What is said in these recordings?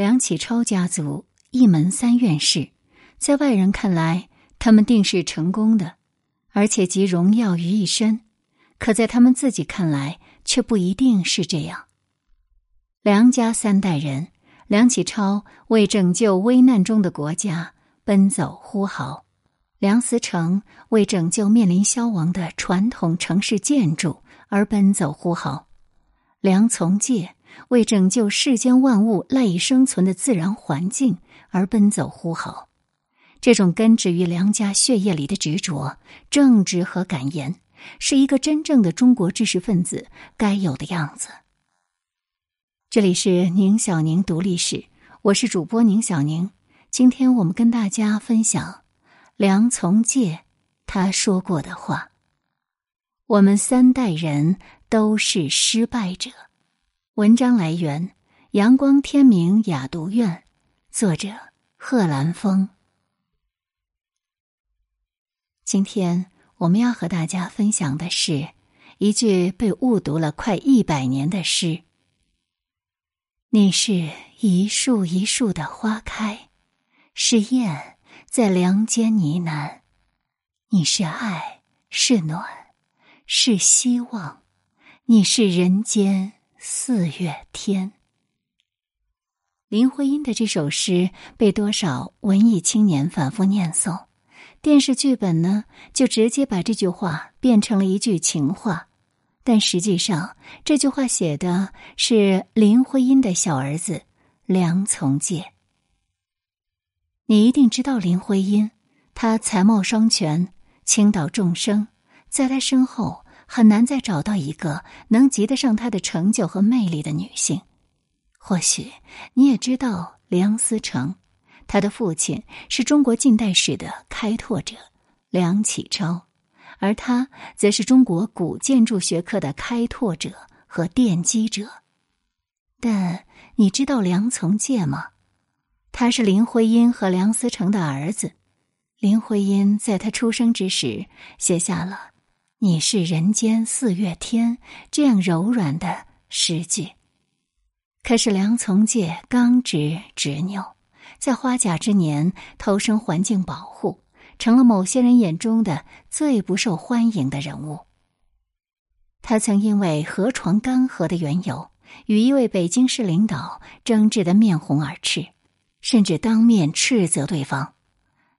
梁启超家族一门三院士，在外人看来，他们定是成功的，而且集荣耀于一身。可在他们自己看来，却不一定是这样。梁家三代人，梁启超为拯救危难中的国家奔走呼号，梁思成为拯救面临消亡的传统城市建筑而奔走呼号，梁从诫。为拯救世间万物赖以生存的自然环境而奔走呼号，这种根植于梁家血液里的执着、正直和敢言，是一个真正的中国知识分子该有的样子。这里是宁小宁读历史，我是主播宁小宁。今天我们跟大家分享梁从诫他说过的话：“我们三代人都是失败者。”文章来源：阳光天明雅读院，作者贺兰峰。今天我们要和大家分享的是一句被误读了快一百年的诗：“你是一树一树的花开，是燕在梁间呢喃，你是爱，是暖，是希望，你是人间。”四月天，林徽因的这首诗被多少文艺青年反复念诵，电视剧本呢就直接把这句话变成了一句情话，但实际上这句话写的是林徽因的小儿子梁从诫。你一定知道林徽因，她才貌双全，倾倒众生，在她身后。很难再找到一个能及得上她的成就和魅力的女性。或许你也知道梁思成，他的父亲是中国近代史的开拓者梁启超，而他则是中国古建筑学科的开拓者和奠基者。但你知道梁从诫吗？他是林徽因和梁思成的儿子。林徽因在他出生之时写下了。你是人间四月天，这样柔软的诗句。可是梁从诫刚直执拗，在花甲之年投身环境保护，成了某些人眼中的最不受欢迎的人物。他曾因为河床干涸的缘由，与一位北京市领导争执的面红耳赤，甚至当面斥责对方：“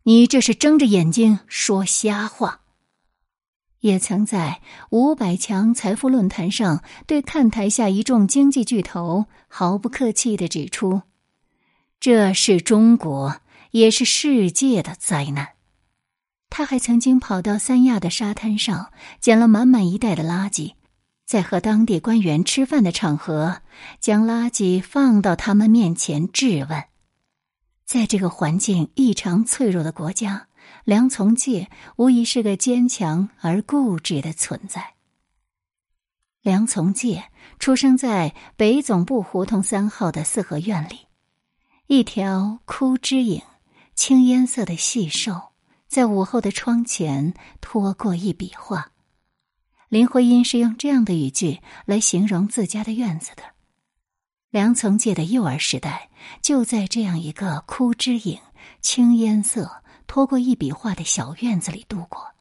你这是睁着眼睛说瞎话。”也曾在五百强财富论坛上对看台下一众经济巨头毫不客气的指出：“这是中国，也是世界的灾难。”他还曾经跑到三亚的沙滩上捡了满满一袋的垃圾，在和当地官员吃饭的场合，将垃圾放到他们面前质问。在这个环境异常脆弱的国家。梁从诫无疑是个坚强而固执的存在。梁从诫出生在北总部胡同三号的四合院里，一条枯枝影、青烟色的细瘦，在午后的窗前拖过一笔画。林徽因是用这样的语句来形容自家的院子的。梁从诫的幼儿时代就在这样一个枯枝影、青烟色。拖过一笔画的小院子里度过。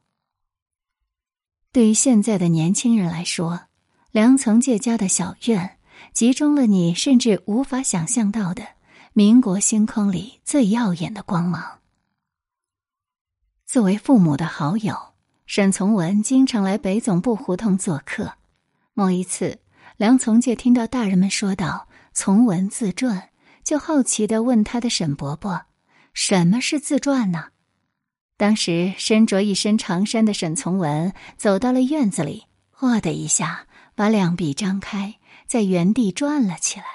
对于现在的年轻人来说，梁从诫家的小院集中了你甚至无法想象到的民国星空里最耀眼的光芒。作为父母的好友，沈从文经常来北总部胡同做客。某一次，梁从诫听到大人们说到从文自传，就好奇的问他的沈伯伯：“什么是自传呢？”当时身着一身长衫的沈从文走到了院子里，嚯的一下把两臂张开，在原地转了起来。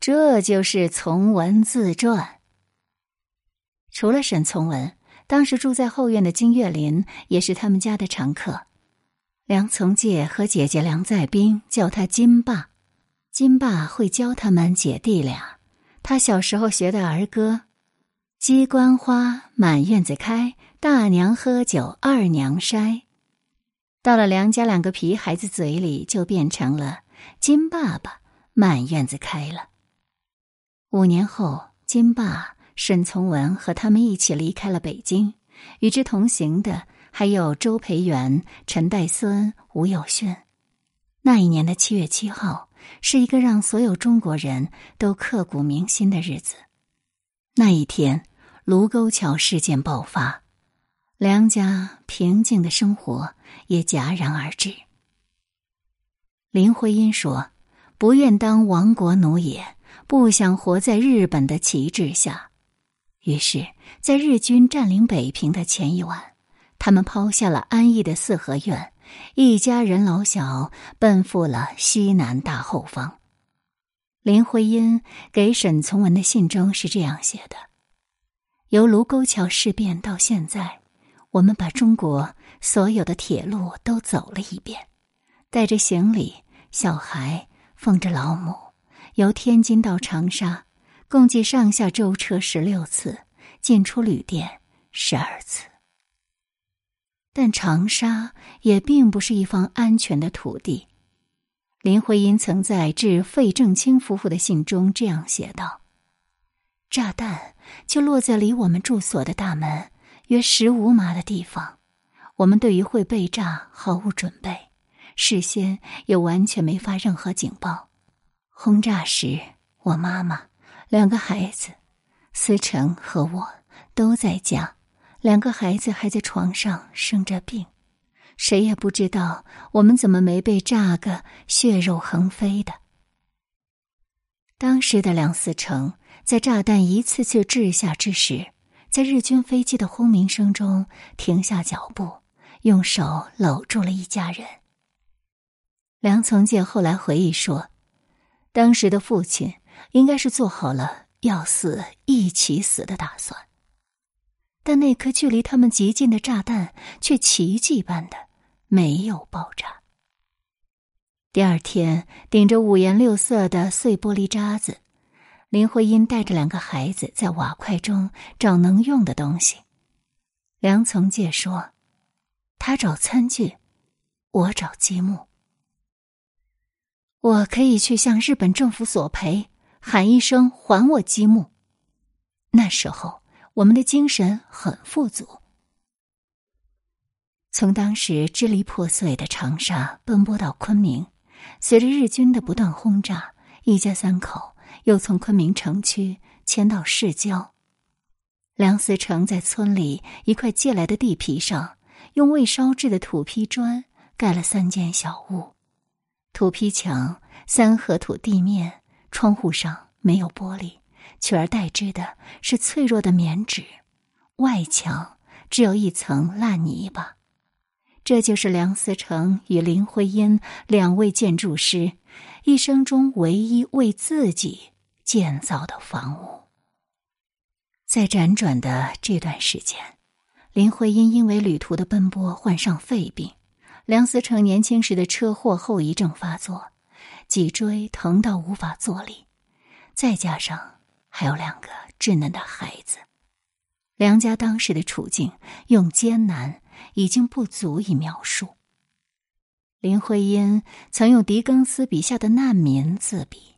这就是从文自传。除了沈从文，当时住在后院的金岳霖也是他们家的常客。梁从诫和姐姐梁在冰叫他金爸，金爸会教他们姐弟俩。他小时候学的儿歌。鸡冠花满院子开，大娘喝酒，二娘筛。到了梁家两个皮孩子嘴里，就变成了金爸爸满院子开了。五年后，金爸、沈从文和他们一起离开了北京，与之同行的还有周培源、陈岱孙、吴有勋。那一年的七月七号，是一个让所有中国人都刻骨铭心的日子。那一天，卢沟桥事件爆发，梁家平静的生活也戛然而止。林徽因说：“不愿当亡国奴也，不想活在日本的旗帜下。”于是，在日军占领北平的前一晚，他们抛下了安逸的四合院。一家人老小奔赴了西南大后方。林徽因给沈从文的信中是这样写的：“由卢沟桥事变到现在，我们把中国所有的铁路都走了一遍，带着行李、小孩，奉着老母，由天津到长沙，共计上下舟车十六次，进出旅店十二次。”但长沙也并不是一方安全的土地。林徽因曾在致费正清夫妇的信中这样写道：“炸弹就落在离我们住所的大门约十五码的地方，我们对于会被炸毫无准备，事先也完全没发任何警报。轰炸时，我妈妈、两个孩子、思成和我都在家。”两个孩子还在床上生着病，谁也不知道我们怎么没被炸个血肉横飞的。当时的梁思成在炸弹一次次掷下之时，在日军飞机的轰鸣声中停下脚步，用手搂住了一家人。梁从诫后来回忆说，当时的父亲应该是做好了要死一起死的打算。但那颗距离他们极近的炸弹却奇迹般的没有爆炸。第二天，顶着五颜六色的碎玻璃渣子，林徽因带着两个孩子在瓦块中找能用的东西。梁从诫说：“他找餐具，我找积木。我可以去向日本政府索赔，喊一声还我积木。”那时候。我们的精神很富足。从当时支离破碎的长沙奔波到昆明，随着日军的不断轰炸，一家三口又从昆明城区迁到市郊。梁思成在村里一块借来的地皮上，用未烧制的土坯砖盖了三间小屋，土坯墙、三合土地面，窗户上没有玻璃。取而代之的是脆弱的棉纸，外墙只有一层烂泥巴。这就是梁思成与林徽因两位建筑师一生中唯一为自己建造的房屋。在辗转的这段时间，林徽因因为旅途的奔波患上肺病，梁思成年轻时的车祸后遗症发作，脊椎疼到无法坐立，再加上。还有两个稚嫩的孩子，梁家当时的处境用艰难已经不足以描述。林徽因曾用狄更斯笔下的难民自比：“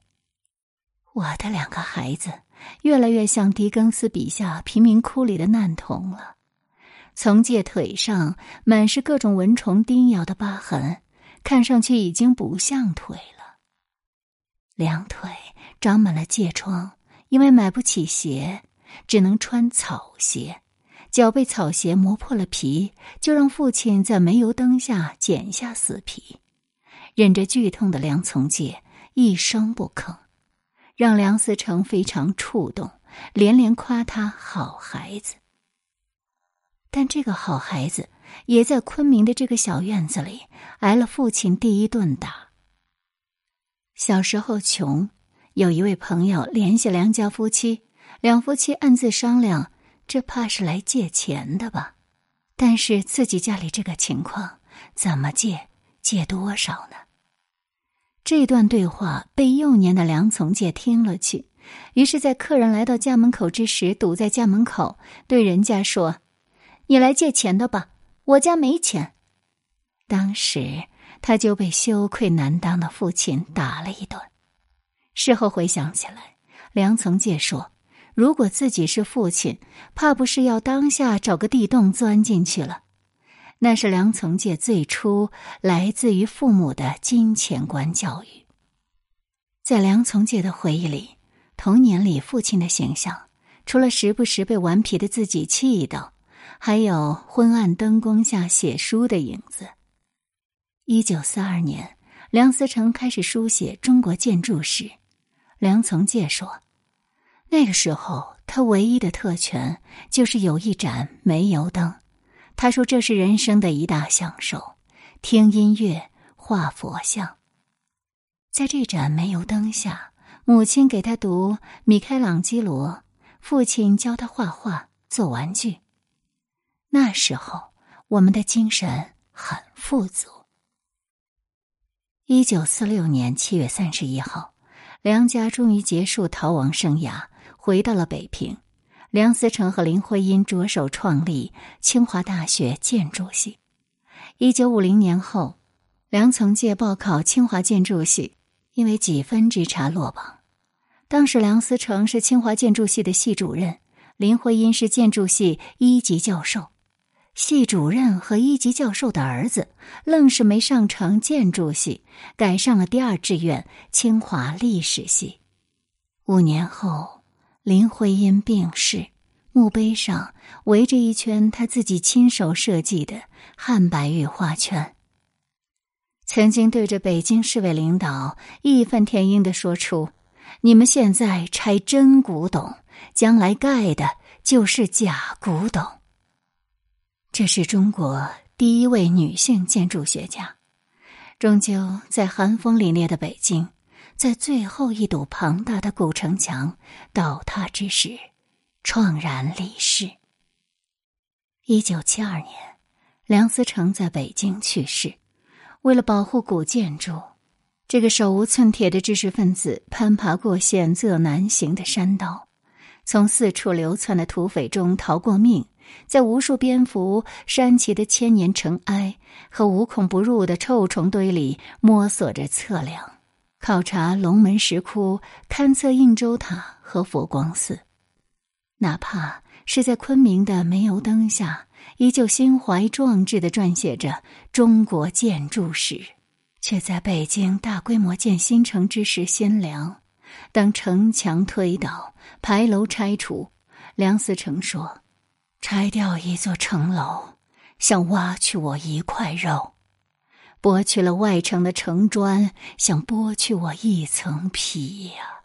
我的两个孩子越来越像狄更斯笔下贫民窟里的难童了，从戒腿上满是各种蚊虫叮咬的疤痕，看上去已经不像腿了。两腿长满了疥疮。”因为买不起鞋，只能穿草鞋，脚被草鞋磨破了皮，就让父亲在煤油灯下剪下死皮。忍着剧痛的梁从诫一声不吭，让梁思成非常触动，连连夸他好孩子。但这个好孩子也在昆明的这个小院子里挨了父亲第一顿打。小时候穷。有一位朋友联系梁家夫妻，两夫妻暗自商量，这怕是来借钱的吧？但是自己家里这个情况，怎么借？借多少呢？这段对话被幼年的梁从诫听了去，于是，在客人来到家门口之时，堵在家门口，对人家说：“你来借钱的吧，我家没钱。”当时他就被羞愧难当的父亲打了一顿。事后回想起来，梁从诫说：“如果自己是父亲，怕不是要当下找个地洞钻进去了。”那是梁从诫最初来自于父母的金钱观教育。在梁从诫的回忆里，童年里父亲的形象，除了时不时被顽皮的自己气到，还有昏暗灯光下写书的影子。一九四二年，梁思成开始书写中国建筑史。梁从诫说：“那个时候，他唯一的特权就是有一盏煤油灯。他说这是人生的一大享受，听音乐、画佛像。在这盏煤油灯下，母亲给他读米开朗基罗，父亲教他画画、做玩具。那时候，我们的精神很富足。”一九四六年七月三十一号。梁家终于结束逃亡生涯，回到了北平。梁思成和林徽因着手创立清华大学建筑系。一九五零年后，梁从诫报考清华建筑系，因为几分之差落榜。当时梁思成是清华建筑系的系主任，林徽因是建筑系一级教授。系主任和一级教授的儿子，愣是没上成建筑系，改上了第二志愿清华历史系。五年后，林徽因病逝，墓碑上围着一圈他自己亲手设计的汉白玉花圈。曾经对着北京市委领导义愤填膺的说出：“你们现在拆真古董，将来盖的就是假古董。”这是中国第一位女性建筑学家，终究在寒风凛冽的北京，在最后一堵庞大的古城墙倒塌之时，怆然离世。一九七二年，梁思成在北京去世。为了保护古建筑，这个手无寸铁的知识分子攀爬过险恶难行的山道，从四处流窜的土匪中逃过命。在无数蝙蝠扇起的千年尘埃和无孔不入的臭虫堆里摸索着测量、考察龙门石窟、勘测应州塔和佛光寺，哪怕是在昆明的煤油灯下，依旧心怀壮志的撰写着中国建筑史，却在北京大规模建新城之时心凉。当城墙推倒、牌楼拆除，梁思成说。拆掉一座城楼，像挖去我一块肉；剥去了外城的城砖，想剥去我一层皮呀。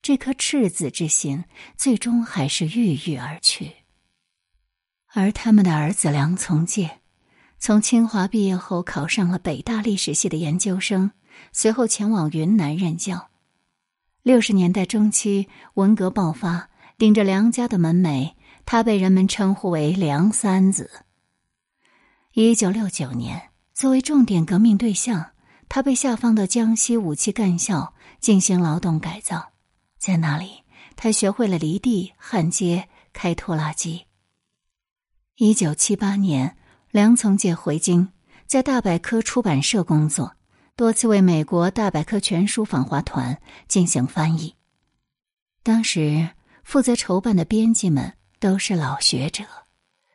这颗赤子之心，最终还是郁郁而去。而他们的儿子梁从诫，从清华毕业后，考上了北大历史系的研究生，随后前往云南任教。六十年代中期，文革爆发，顶着梁家的门楣。他被人们称呼为“梁三子”。一九六九年，作为重点革命对象，他被下放到江西武器干校进行劳动改造。在那里，他学会了犁地、焊接、开拖拉机。一九七八年，梁从诫回京，在大百科出版社工作，多次为美国大百科全书访华团进行翻译。当时负责筹办的编辑们。都是老学者，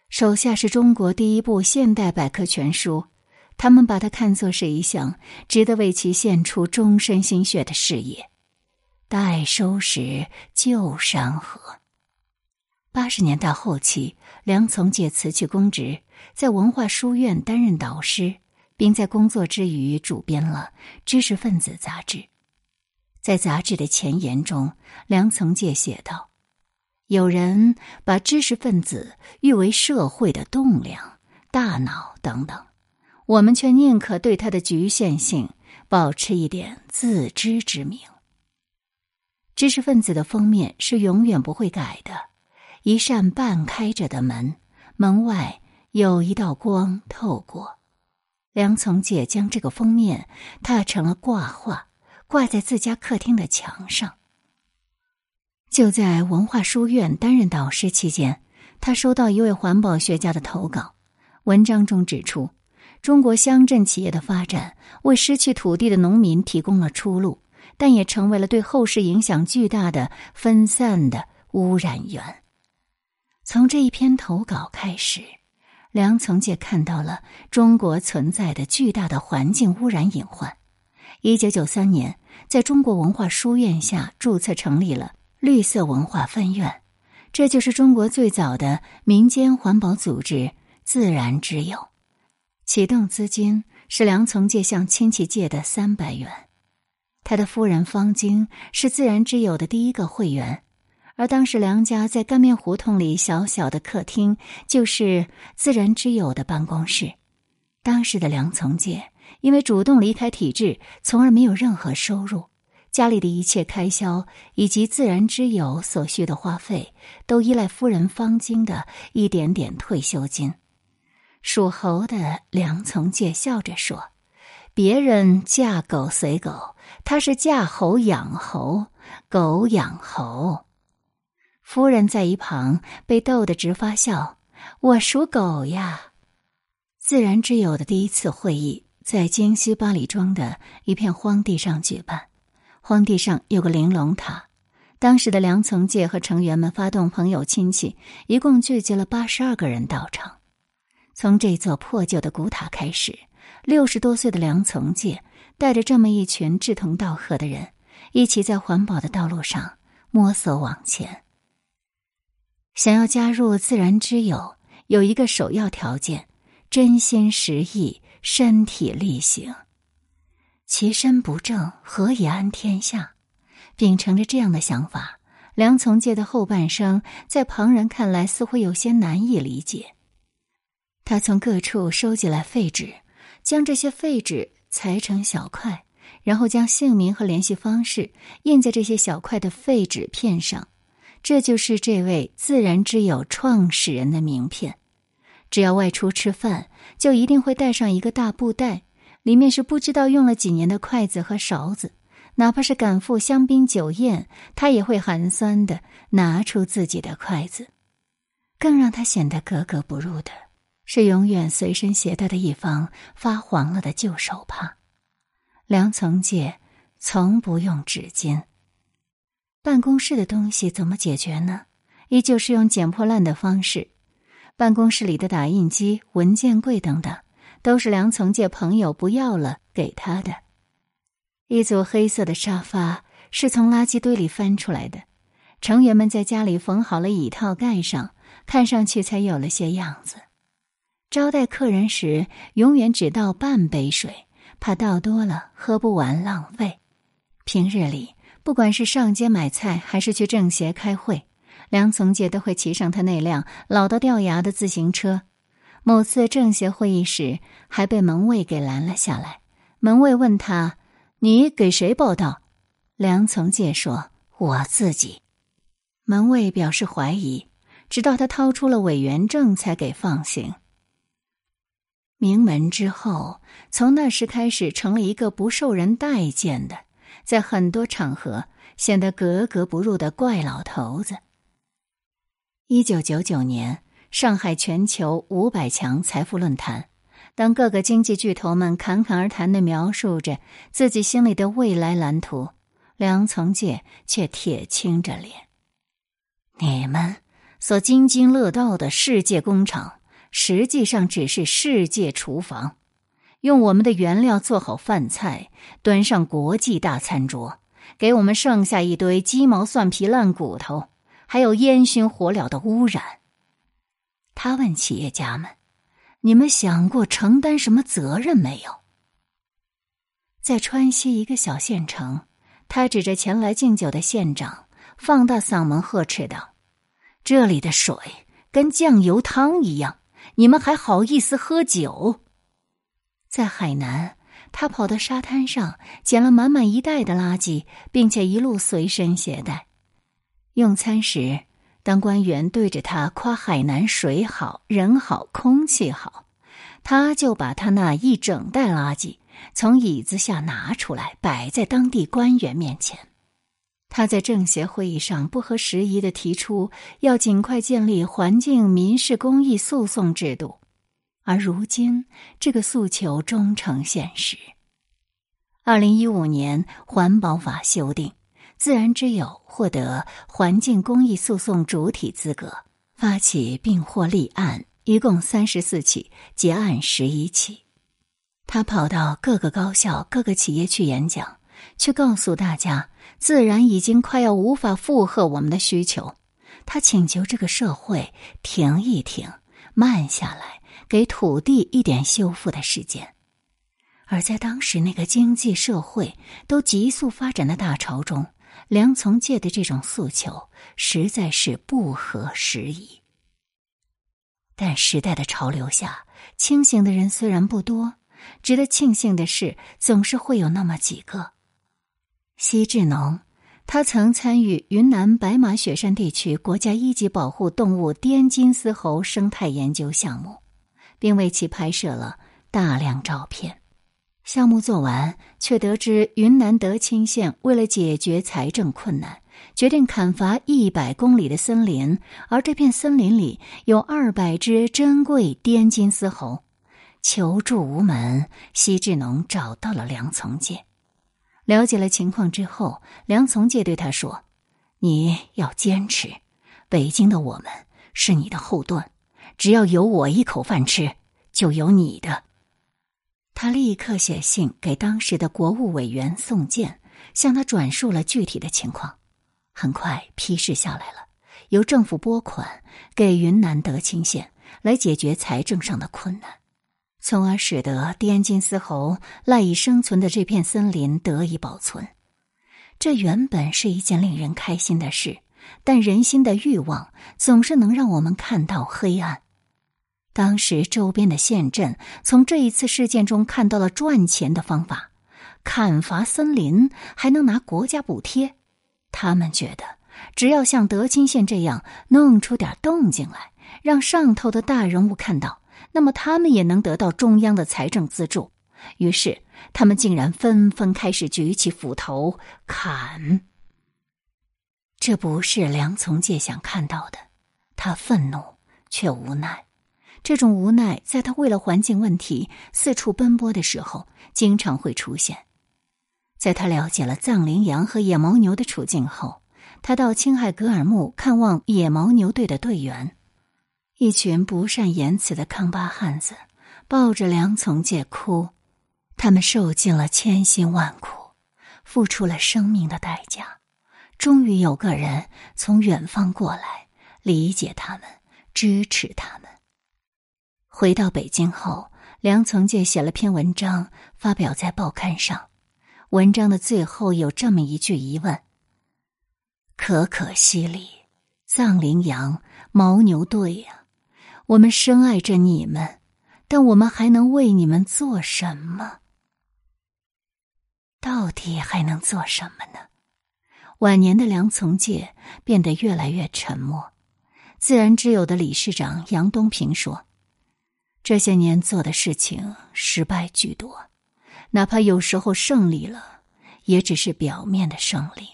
手下是中国第一部现代百科全书，他们把它看作是一项值得为其献出终身心血的事业。待收拾旧山河。八十年代后期，梁从诫辞去公职，在文化书院担任导师，并在工作之余主编了《知识分子》杂志。在杂志的前言中，梁从诫写道。有人把知识分子誉为社会的栋梁、大脑等等，我们却宁可对它的局限性保持一点自知之明。知识分子的封面是永远不会改的，一扇半开着的门，门外有一道光透过。梁从诫将这个封面踏成了挂画，挂在自家客厅的墙上。就在文化书院担任导师期间，他收到一位环保学家的投稿。文章中指出，中国乡镇企业的发展为失去土地的农民提供了出路，但也成为了对后世影响巨大的分散的污染源。从这一篇投稿开始，梁从诫看到了中国存在的巨大的环境污染隐患。一九九三年，在中国文化书院下注册成立了绿色文化分院，这就是中国最早的民间环保组织——自然之友。启动资金是梁从诫向亲戚借的三百元。他的夫人方晶是自然之友的第一个会员。而当时梁家在干面胡同里小小的客厅，就是自然之友的办公室。当时的梁从诫因为主动离开体制，从而没有任何收入，家里的一切开销以及自然之友所需的花费，都依赖夫人方晶的一点点退休金。属猴的梁从诫笑着说：“别人嫁狗随狗，他是嫁猴养猴，狗养猴。”夫人在一旁被逗得直发笑。我属狗呀。自然之友的第一次会议在京西八里庄的一片荒地上举办，荒地上有个玲珑塔。当时的梁从诫和成员们发动朋友亲戚，一共聚集了八十二个人到场。从这座破旧的古塔开始，六十多岁的梁从诫带着这么一群志同道合的人，一起在环保的道路上摸索往前。想要加入自然之友，有一个首要条件：真心实意，身体力行。其身不正，何以安天下？秉承着这样的想法，梁从诫的后半生在旁人看来似乎有些难以理解。他从各处收集来废纸，将这些废纸裁成小块，然后将姓名和联系方式印在这些小块的废纸片上。这就是这位自然之友创始人的名片。只要外出吃饭，就一定会带上一个大布袋，里面是不知道用了几年的筷子和勺子。哪怕是赶赴香槟酒宴，他也会寒酸的拿出自己的筷子。更让他显得格格不入的是，永远随身携带的一方发黄了的旧手帕。梁从诫从不用纸巾。办公室的东西怎么解决呢？依旧是用捡破烂的方式。办公室里的打印机、文件柜等等，都是梁从诫朋友不要了给他的。一组黑色的沙发是从垃圾堆里翻出来的，成员们在家里缝好了椅套盖上，看上去才有了些样子。招待客人时，永远只倒半杯水，怕倒多了喝不完浪费。平日里。不管是上街买菜，还是去政协开会，梁从诫都会骑上他那辆老到掉牙的自行车。某次政协会议时，还被门卫给拦了下来。门卫问他：“你给谁报道？”梁从诫说：“我自己。”门卫表示怀疑，直到他掏出了委员证，才给放行。名门之后，从那时开始，成了一个不受人待见的。在很多场合显得格格不入的怪老头子。一九九九年，上海全球五百强财富论坛，当各个经济巨头们侃侃而谈的描述着自己心里的未来蓝图，梁从诫却铁青着脸：“你们所津津乐道的世界工厂，实际上只是世界厨房。”用我们的原料做好饭菜，端上国际大餐桌，给我们剩下一堆鸡毛蒜皮烂骨头，还有烟熏火燎的污染。他问企业家们：“你们想过承担什么责任没有？”在川西一个小县城，他指着前来敬酒的县长，放大嗓门呵斥道：“这里的水跟酱油汤一样，你们还好意思喝酒？”在海南，他跑到沙滩上捡了满满一袋的垃圾，并且一路随身携带。用餐时，当官员对着他夸海南水好人好空气好，他就把他那一整袋垃圾从椅子下拿出来，摆在当地官员面前。他在政协会议上不合时宜的提出要尽快建立环境民事公益诉讼制度。而如今，这个诉求终成现实。二零一五年环保法修订，自然之友获得环境公益诉讼主体资格，发起并获立案一共三十四起，结案十一起。他跑到各个高校、各个企业去演讲，去告诉大家，自然已经快要无法负荷我们的需求。他请求这个社会停一停，慢下来，给土地一点修复的时间。而在当时那个经济社会都急速发展的大潮中，梁从诫的这种诉求实在是不合时宜。但时代的潮流下，清醒的人虽然不多。值得庆幸的是，总是会有那么几个。西志农，他曾参与云南白马雪山地区国家一级保护动物滇金丝猴生态研究项目，并为其拍摄了大量照片。项目做完，却得知云南德钦县为了解决财政困难，决定砍伐一百公里的森林，而这片森林里有二百只珍贵滇金丝猴。求助无门，西志农找到了梁从诫。了解了情况之后，梁从诫对他说：“你要坚持，北京的我们是你的后盾，只要有我一口饭吃，就有你的。”他立刻写信给当时的国务委员宋健，向他转述了具体的情况。很快批示下来了，由政府拨款给云南德钦县，来解决财政上的困难。从而使得滇金丝猴赖以生存的这片森林得以保存，这原本是一件令人开心的事。但人心的欲望总是能让我们看到黑暗。当时周边的县镇从这一次事件中看到了赚钱的方法，砍伐森林还能拿国家补贴。他们觉得，只要像德钦县这样弄出点动静来，让上头的大人物看到。那么他们也能得到中央的财政资助，于是他们竟然纷纷开始举起斧头砍。这不是梁从诫想看到的，他愤怒却无奈。这种无奈，在他为了环境问题四处奔波的时候，经常会出现。在他了解了藏羚羊和野牦牛的处境后，他到青海格尔木看望野牦牛队的队员。一群不善言辞的康巴汉子抱着梁从诫哭，他们受尽了千辛万苦，付出了生命的代价，终于有个人从远方过来，理解他们，支持他们。回到北京后，梁从诫写了篇文章，发表在报刊上。文章的最后有这么一句疑问：“可可西里，藏羚羊、牦牛队呀。”我们深爱着你们，但我们还能为你们做什么？到底还能做什么呢？晚年的梁从诫变得越来越沉默。自然之友的理事长杨东平说：“这些年做的事情失败居多，哪怕有时候胜利了，也只是表面的胜利。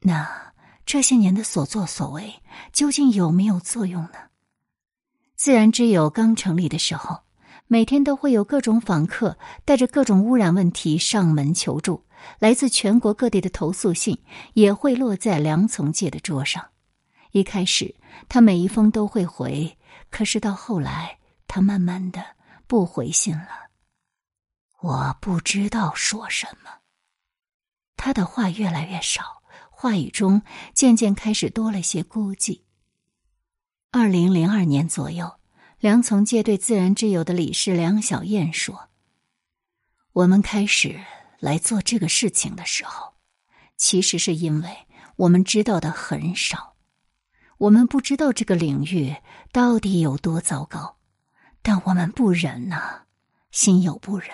那这些年的所作所为，究竟有没有作用呢？”自然之友刚成立的时候，每天都会有各种访客带着各种污染问题上门求助，来自全国各地的投诉信也会落在梁从诫的桌上。一开始，他每一封都会回，可是到后来，他慢慢的不回信了。我不知道说什么。他的话越来越少，话语中渐渐开始多了些孤寂。二零零二年左右，梁从诫对自然之友的理事梁小燕说：“我们开始来做这个事情的时候，其实是因为我们知道的很少，我们不知道这个领域到底有多糟糕，但我们不忍呐，心有不忍，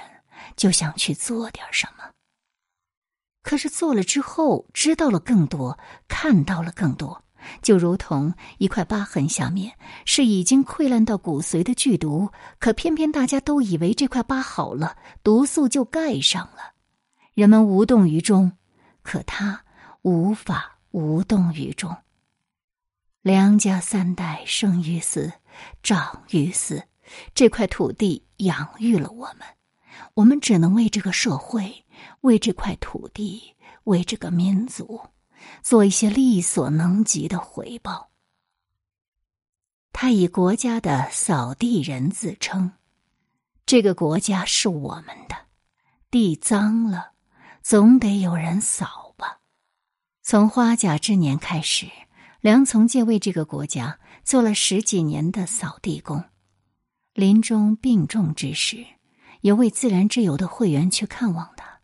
就想去做点什么。可是做了之后，知道了更多，看到了更多。”就如同一块疤痕下面是已经溃烂到骨髓的剧毒，可偏偏大家都以为这块疤好了，毒素就盖上了，人们无动于衷，可他无法无动于衷。梁家三代生于斯，长于斯，这块土地养育了我们，我们只能为这个社会、为这块土地、为这个民族，做一些力所能及的回报。他以国家的扫地人自称，这个国家是我们的，地脏了，总得有人扫吧。从花甲之年开始，梁从诫为这个国家做了十几年的扫地工。临终病重之时，有位自然之友的会员去看望他，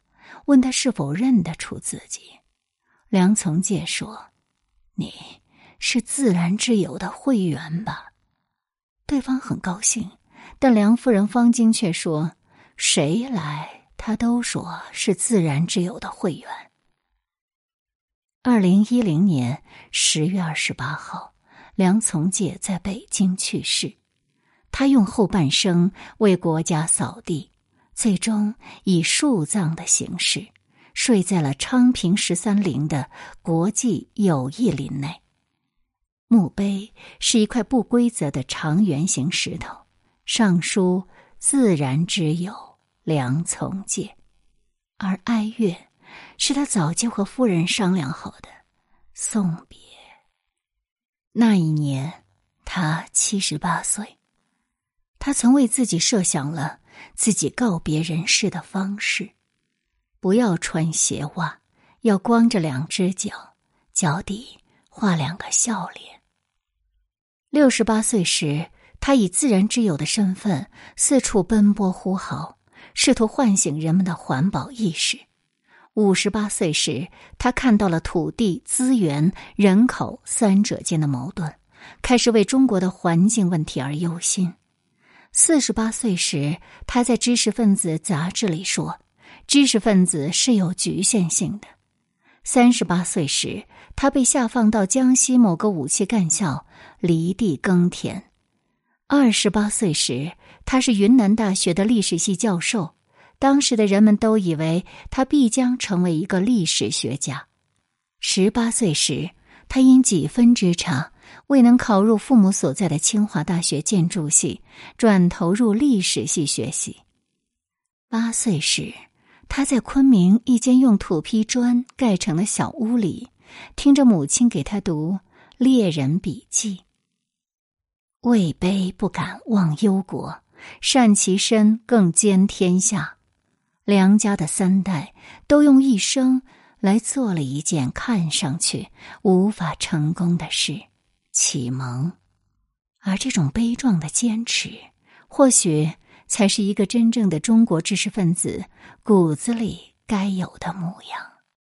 问他是否认得出自己。梁从诫说：“你。”是自然之友的会员吧？对方很高兴，但梁夫人方晶却说：“谁来，他都说是自然之友的会员。”二零一零年十月二十八号，梁从诫在北京去世。他用后半生为国家扫地，最终以树葬的形式睡在了昌平十三陵的国际友谊林内。墓碑是一块不规则的长圆形石头，上书“自然之友梁从诫”，而哀乐是他早就和夫人商量好的送别。那一年，他七十八岁。他曾为自己设想了自己告别人世的方式：不要穿鞋袜，要光着两只脚，脚底画两个笑脸。六十八岁时，他以自然之友的身份四处奔波呼号，试图唤醒人们的环保意识。五十八岁时，他看到了土地、资源、人口三者间的矛盾，开始为中国的环境问题而忧心。四十八岁时，他在《知识分子》杂志里说：“知识分子是有局限性的。”三十八岁时，他被下放到江西某个武器干校，犁地耕田。二十八岁时，他是云南大学的历史系教授。当时的人们都以为他必将成为一个历史学家。十八岁时，他因几分之差未能考入父母所在的清华大学建筑系，转投入历史系学习。八岁时。他在昆明一间用土坯砖盖成的小屋里，听着母亲给他读《猎人笔记》。位卑不敢忘忧国，善其身更兼天下。梁家的三代都用一生来做了一件看上去无法成功的事——启蒙。而这种悲壮的坚持，或许……才是一个真正的中国知识分子骨子里该有的模样。